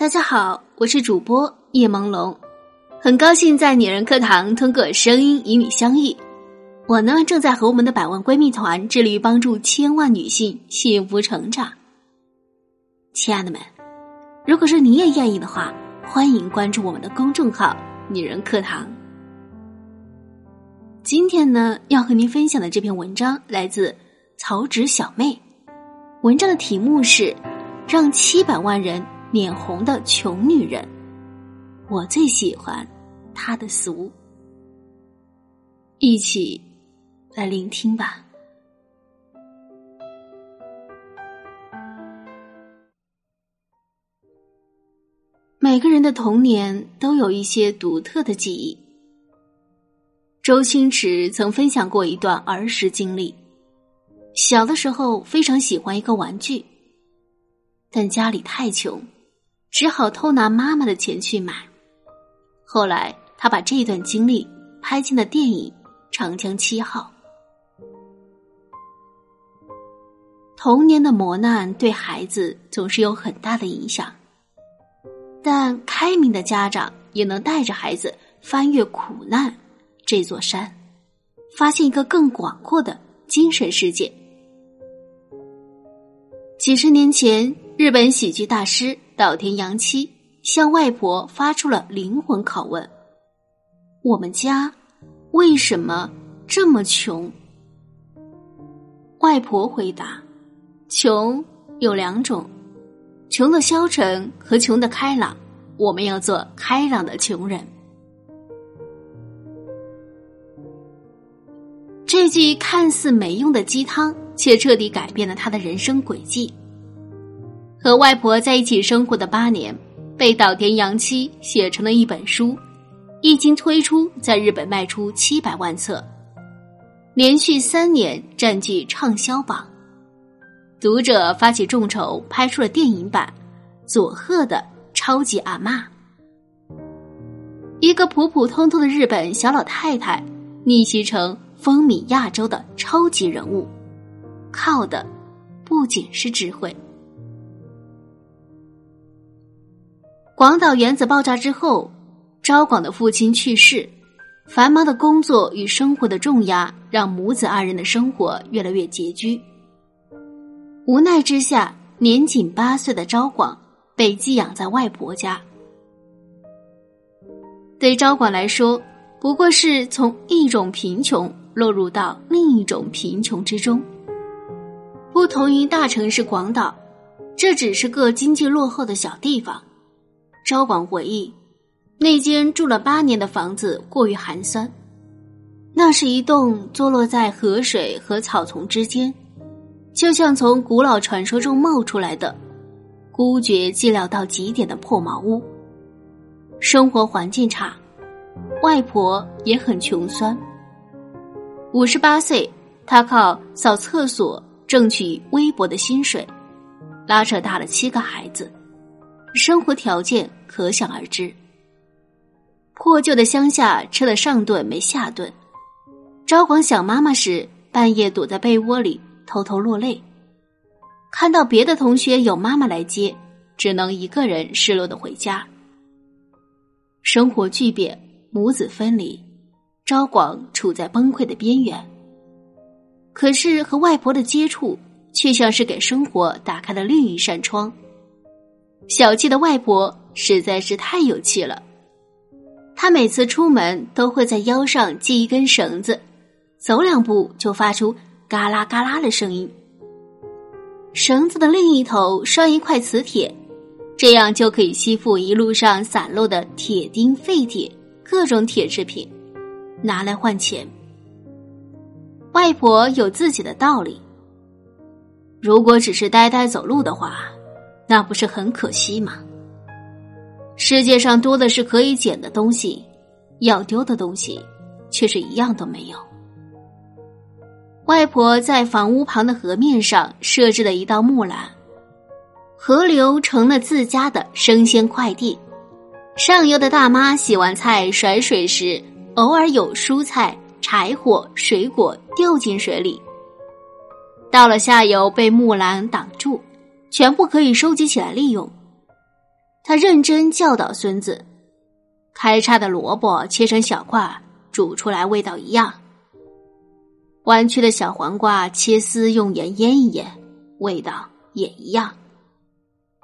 大家好，我是主播叶朦胧，很高兴在女人课堂通过声音与你相遇。我呢，正在和我们的百万闺蜜团致力于帮助千万女性幸福成长。亲爱的们，如果说你也愿意的话，欢迎关注我们的公众号“女人课堂”。今天呢，要和您分享的这篇文章来自曹植小妹，文章的题目是“让七百万人”。脸红的穷女人，我最喜欢她的俗。一起来聆听吧。每个人的童年都有一些独特的记忆。周星驰曾分享过一段儿时经历：小的时候非常喜欢一个玩具，但家里太穷。只好偷拿妈妈的钱去买。后来，他把这段经历拍进了电影《长江七号》。童年的磨难对孩子总是有很大的影响，但开明的家长也能带着孩子翻越苦难这座山，发现一个更广阔的精神世界。几十年前，日本喜剧大师。岛田洋七向外婆发出了灵魂拷问：“我们家为什么这么穷？”外婆回答：“穷有两种，穷的消沉和穷的开朗。我们要做开朗的穷人。”这句看似没用的鸡汤，却彻底改变了他的人生轨迹。和外婆在一起生活的八年，被岛田洋七写成了一本书，一经推出，在日本卖出七百万册，连续三年占据畅销榜。读者发起众筹，拍出了电影版《佐贺的超级阿妈》。一个普普通通的日本小老太太，逆袭成风靡亚洲的超级人物，靠的不仅是智慧。广岛原子爆炸之后，昭广的父亲去世，繁忙的工作与生活的重压让母子二人的生活越来越拮据。无奈之下，年仅八岁的昭广被寄养在外婆家。对昭广来说，不过是从一种贫穷落入到另一种贫穷之中。不同于大城市广岛，这只是个经济落后的小地方。昭广回忆，那间住了八年的房子过于寒酸。那是一栋坐落在河水和草丛之间，就像从古老传说中冒出来的孤绝寂寥到极点的破茅屋。生活环境差，外婆也很穷酸。五十八岁，他靠扫厕所挣取微薄的薪水，拉扯大了七个孩子。生活条件可想而知。破旧的乡下，吃了上顿没下顿。昭广想妈妈时，半夜躲在被窝里偷偷落泪。看到别的同学有妈妈来接，只能一个人失落的回家。生活巨变，母子分离，昭广处在崩溃的边缘。可是和外婆的接触，却像是给生活打开了另一扇窗。小气的外婆实在是太有气了，她每次出门都会在腰上系一根绳子，走两步就发出嘎啦嘎啦的声音。绳子的另一头拴一块磁铁，这样就可以吸附一路上散落的铁钉、废铁、各种铁制品，拿来换钱。外婆有自己的道理，如果只是呆呆走路的话。那不是很可惜吗？世界上多的是可以捡的东西，要丢的东西却是一样都没有。外婆在房屋旁的河面上设置了一道木栏，河流成了自家的生鲜快递。上游的大妈洗完菜甩水时，偶尔有蔬菜、柴火、水果掉进水里，到了下游被木栏挡住。全部可以收集起来利用。他认真教导孙子：开叉的萝卜切成小块，煮出来味道一样；弯曲的小黄瓜切丝，用盐腌一腌，味道也一样。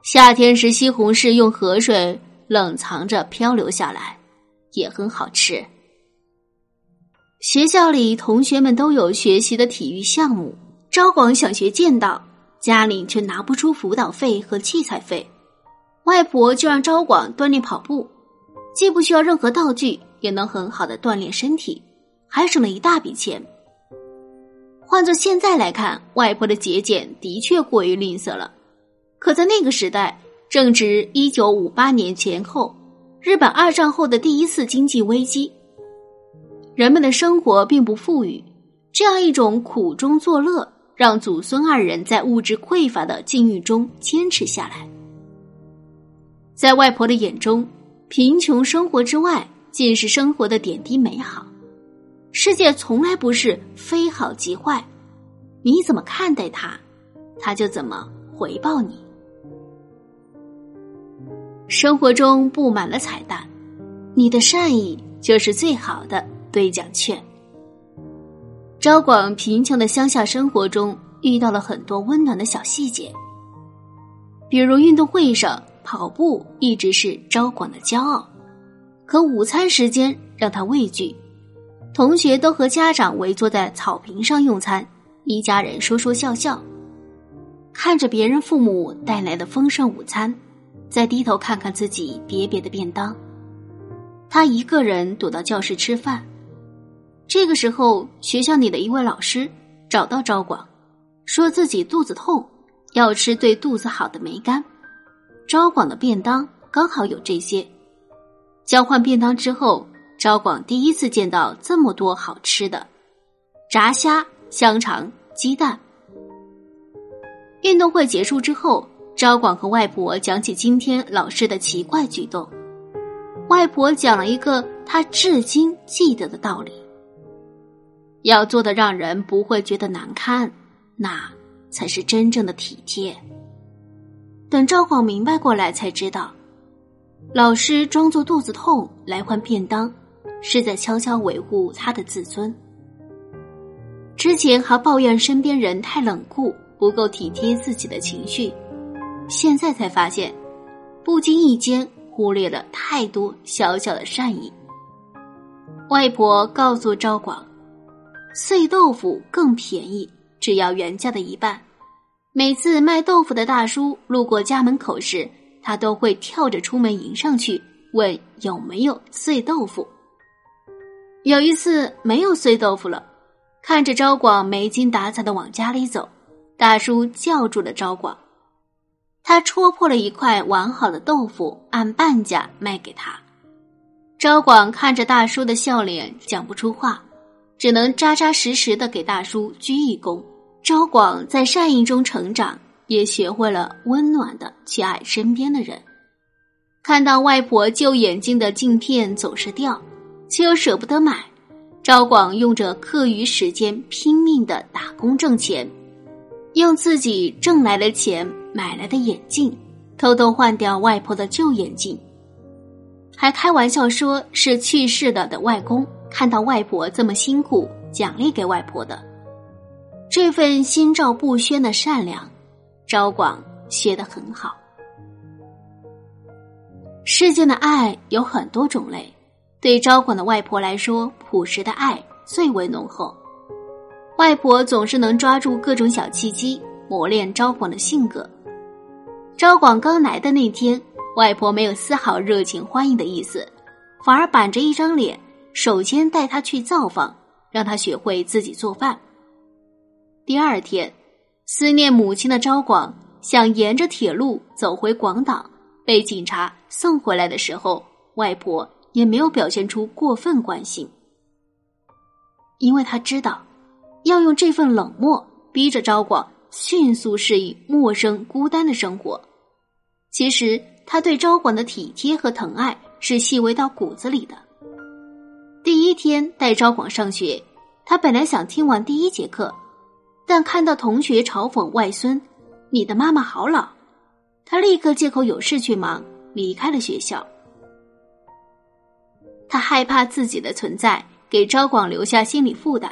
夏天时，西红柿用河水冷藏着漂流下来，也很好吃。学校里同学们都有学习的体育项目，招广想学剑道，家里却拿不出辅导费和器材费。外婆就让招广锻炼跑步，既不需要任何道具，也能很好的锻炼身体，还省了一大笔钱。换做现在来看，外婆的节俭的确过于吝啬了。可在那个时代，正值一九五八年前后，日本二战后的第一次经济危机，人们的生活并不富裕，这样一种苦中作乐，让祖孙二人在物质匮乏的境遇中坚持下来。在外婆的眼中，贫穷生活之外，尽是生活的点滴美好。世界从来不是非好即坏，你怎么看待它，它就怎么回报你。生活中布满了彩蛋，你的善意就是最好的兑奖券。招广贫穷的乡下生活中，遇到了很多温暖的小细节，比如运动会上。跑步一直是招广的骄傲，可午餐时间让他畏惧。同学都和家长围坐在草坪上用餐，一家人说说笑笑，看着别人父母带来的丰盛午餐，再低头看看自己瘪瘪的便当。他一个人躲到教室吃饭。这个时候，学校里的一位老师找到招广，说自己肚子痛，要吃对肚子好的梅干。招广的便当刚好有这些。交换便当之后，招广第一次见到这么多好吃的：炸虾、香肠、鸡蛋。运动会结束之后，招广和外婆讲起今天老师的奇怪举动。外婆讲了一个他至今记得的道理：要做的让人不会觉得难堪，那才是真正的体贴。等赵广明白过来，才知道，老师装作肚子痛来换便当，是在悄悄维护他的自尊。之前还抱怨身边人太冷酷，不够体贴自己的情绪，现在才发现，不经意间忽略了太多小小的善意。外婆告诉赵广，碎豆腐更便宜，只要原价的一半。每次卖豆腐的大叔路过家门口时，他都会跳着出门迎上去问有没有碎豆腐。有一次没有碎豆腐了，看着招广没精打采的往家里走，大叔叫住了招广。他戳破了一块完好的豆腐，按半价卖给他。招广看着大叔的笑脸，讲不出话，只能扎扎实实的给大叔鞠一躬。招广在善意中成长，也学会了温暖的去爱身边的人。看到外婆旧眼镜的镜片总是掉，却又舍不得买，招广用着课余时间拼命的打工挣钱，用自己挣来的钱买来的眼镜，偷偷换掉外婆的旧眼镜，还开玩笑说是去世了的外公看到外婆这么辛苦，奖励给外婆的。这份心照不宣的善良，招广学得很好。世间的爱有很多种类，对招广的外婆来说，朴实的爱最为浓厚。外婆总是能抓住各种小契机，磨练招广的性格。招广刚来的那天，外婆没有丝毫热情欢迎的意思，反而板着一张脸，首先带他去灶房，让他学会自己做饭。第二天，思念母亲的昭广想沿着铁路走回广岛，被警察送回来的时候，外婆也没有表现出过分关心，因为他知道，要用这份冷漠逼着昭广迅速适应陌生孤单的生活。其实，他对昭广的体贴和疼爱是细微到骨子里的。一天带招广上学，他本来想听完第一节课。但看到同学嘲讽外孙：“你的妈妈好老。”他立刻借口有事去忙，离开了学校。他害怕自己的存在给昭广留下心理负担。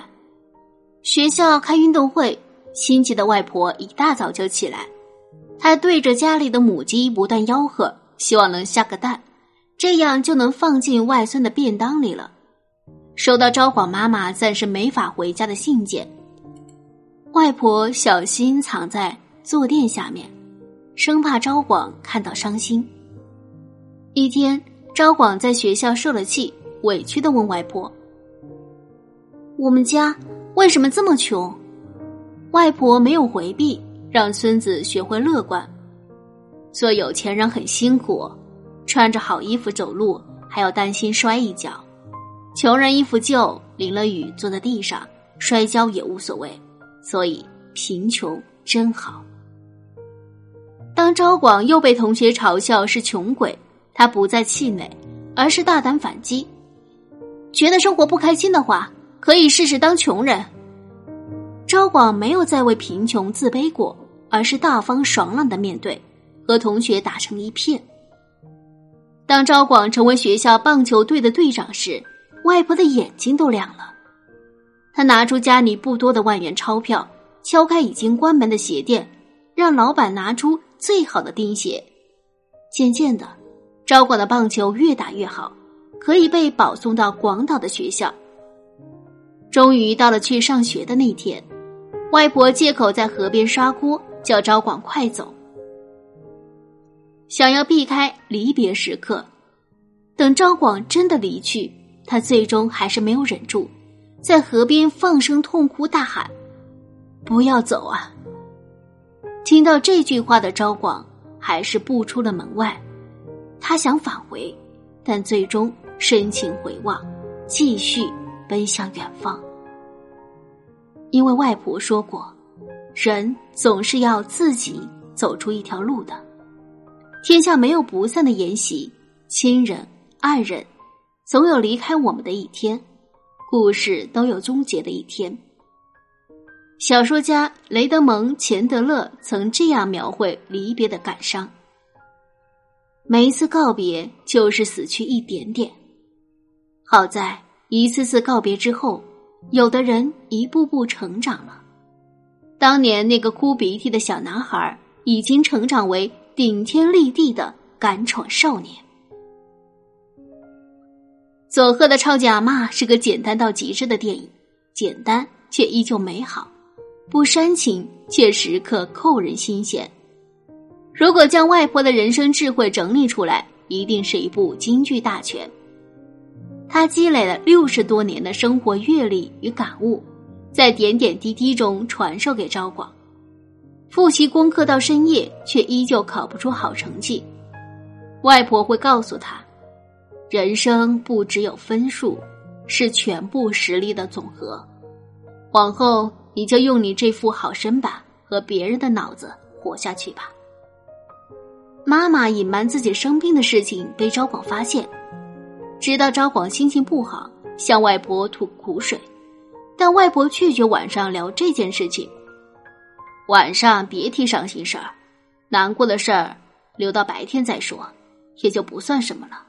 学校开运动会，心急的外婆一大早就起来，她对着家里的母鸡不断吆喝，希望能下个蛋，这样就能放进外孙的便当里了。收到昭广妈妈暂时没法回家的信件，外婆小心藏在坐垫下面，生怕昭广看到伤心。一天。昭广在学校受了气，委屈的问外婆：“我们家为什么这么穷？”外婆没有回避，让孙子学会乐观。做有钱人很辛苦，穿着好衣服走路还要担心摔一跤；穷人衣服旧，淋了雨坐在地上摔跤也无所谓。所以贫穷真好。当昭广又被同学嘲笑是穷鬼。他不再气馁，而是大胆反击。觉得生活不开心的话，可以试试当穷人。昭广没有再为贫穷自卑过，而是大方爽朗的面对，和同学打成一片。当昭广成为学校棒球队的队长时，外婆的眼睛都亮了。他拿出家里不多的万元钞票，敲开已经关门的鞋店，让老板拿出最好的钉鞋。渐渐的。招广的棒球越打越好，可以被保送到广岛的学校。终于到了去上学的那天，外婆借口在河边刷锅，叫招广快走，想要避开离别时刻。等昭广真的离去，他最终还是没有忍住，在河边放声痛哭大喊：“不要走啊！”听到这句话的昭广，还是步出了门外。他想返回，但最终深情回望，继续奔向远方。因为外婆说过，人总是要自己走出一条路的。天下没有不散的筵席，亲人爱人，总有离开我们的一天，故事都有终结的一天。小说家雷德蒙·钱德勒曾这样描绘离别的感伤。每一次告别，就是死去一点点。好在一次次告别之后，有的人一步步成长了。当年那个哭鼻涕的小男孩，已经成长为顶天立地的敢闯少年。佐贺的超级阿妈是个简单到极致的电影，简单却依旧美好，不煽情却时刻扣人心弦。如果将外婆的人生智慧整理出来，一定是一部京剧大全。他积累了六十多年的生活阅历与感悟，在点点滴滴中传授给昭广。复习功课到深夜，却依旧考不出好成绩。外婆会告诉他：人生不只有分数，是全部实力的总和。往后你就用你这副好身板和别人的脑子活下去吧。妈妈隐瞒自己生病的事情被昭广发现，知道昭广心情不好，向外婆吐苦水，但外婆拒绝晚上聊这件事情。晚上别提伤心事儿，难过的事儿留到白天再说，也就不算什么了。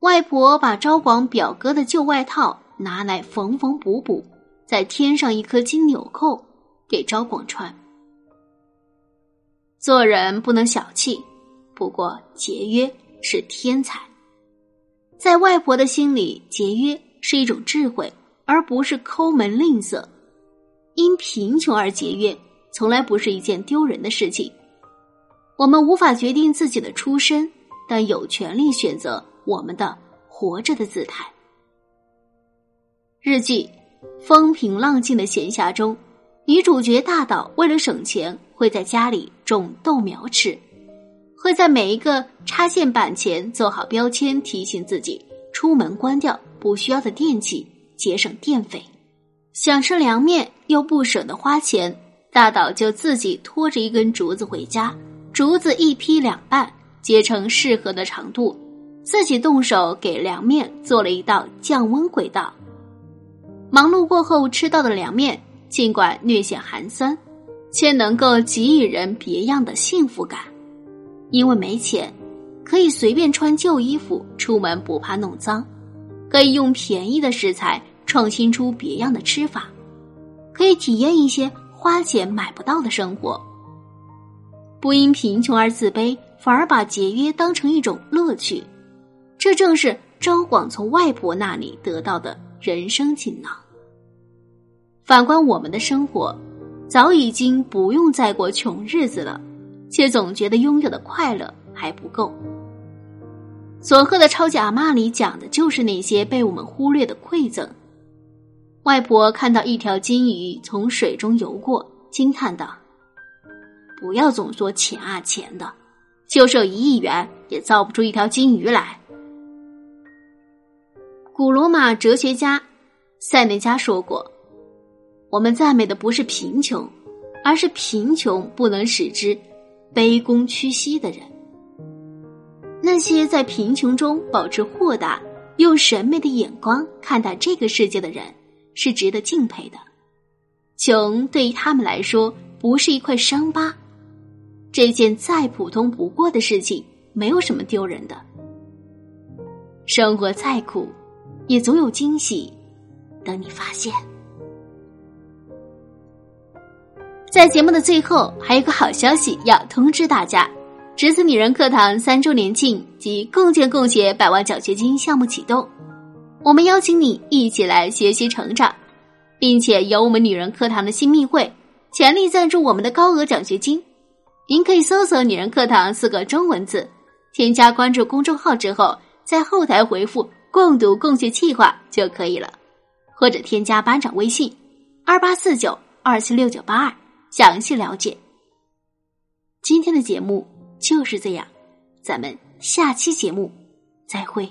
外婆把昭广表哥的旧外套拿来缝缝补补，再添上一颗金纽扣给昭广穿。做人不能小气，不过节约是天才。在外婆的心里，节约是一种智慧，而不是抠门吝啬。因贫穷而节约，从来不是一件丢人的事情。我们无法决定自己的出身，但有权利选择我们的活着的姿态。日记：风平浪静的闲暇中。女主角大岛为了省钱，会在家里种豆苗吃，会在每一个插线板前做好标签，提醒自己出门关掉不需要的电器，节省电费。想吃凉面又不舍得花钱，大岛就自己拖着一根竹子回家，竹子一劈两半，截成适合的长度，自己动手给凉面做了一道降温轨道。忙碌过后吃到的凉面。尽管略显寒酸，却能够给予人别样的幸福感。因为没钱，可以随便穿旧衣服出门，不怕弄脏；可以用便宜的食材创新出别样的吃法；可以体验一些花钱买不到的生活。不因贫穷而自卑，反而把节约当成一种乐趣。这正是张广从外婆那里得到的人生锦囊。反观我们的生活，早已经不用再过穷日子了，却总觉得拥有的快乐还不够。佐贺的超级阿妈里讲的就是那些被我们忽略的馈赠。外婆看到一条金鱼从水中游过，惊叹道：“不要总说钱啊钱的，就是有一亿元也造不出一条金鱼来。”古罗马哲学家塞内加说过：“我们赞美的不是贫穷，而是贫穷不能使之卑躬屈膝的人。”那些在贫穷中保持豁达、用审美的眼光看待这个世界的人，是值得敬佩的。穷对于他们来说不是一块伤疤，这件再普通不过的事情，没有什么丢人的。生活再苦，也总有惊喜等你发现。在节目的最后，还有个好消息要通知大家。侄子女人课堂三周年庆及共建共学百万奖学金项目启动，我们邀请你一起来学习成长，并且有我们女人课堂的新密会，全力赞助我们的高额奖学金。您可以搜索“女人课堂”四个中文字，添加关注公众号之后，在后台回复“共读共学计划”就可以了，或者添加班长微信二八四九二七六九八二详细了解。今天的节目。就是这样，咱们下期节目再会。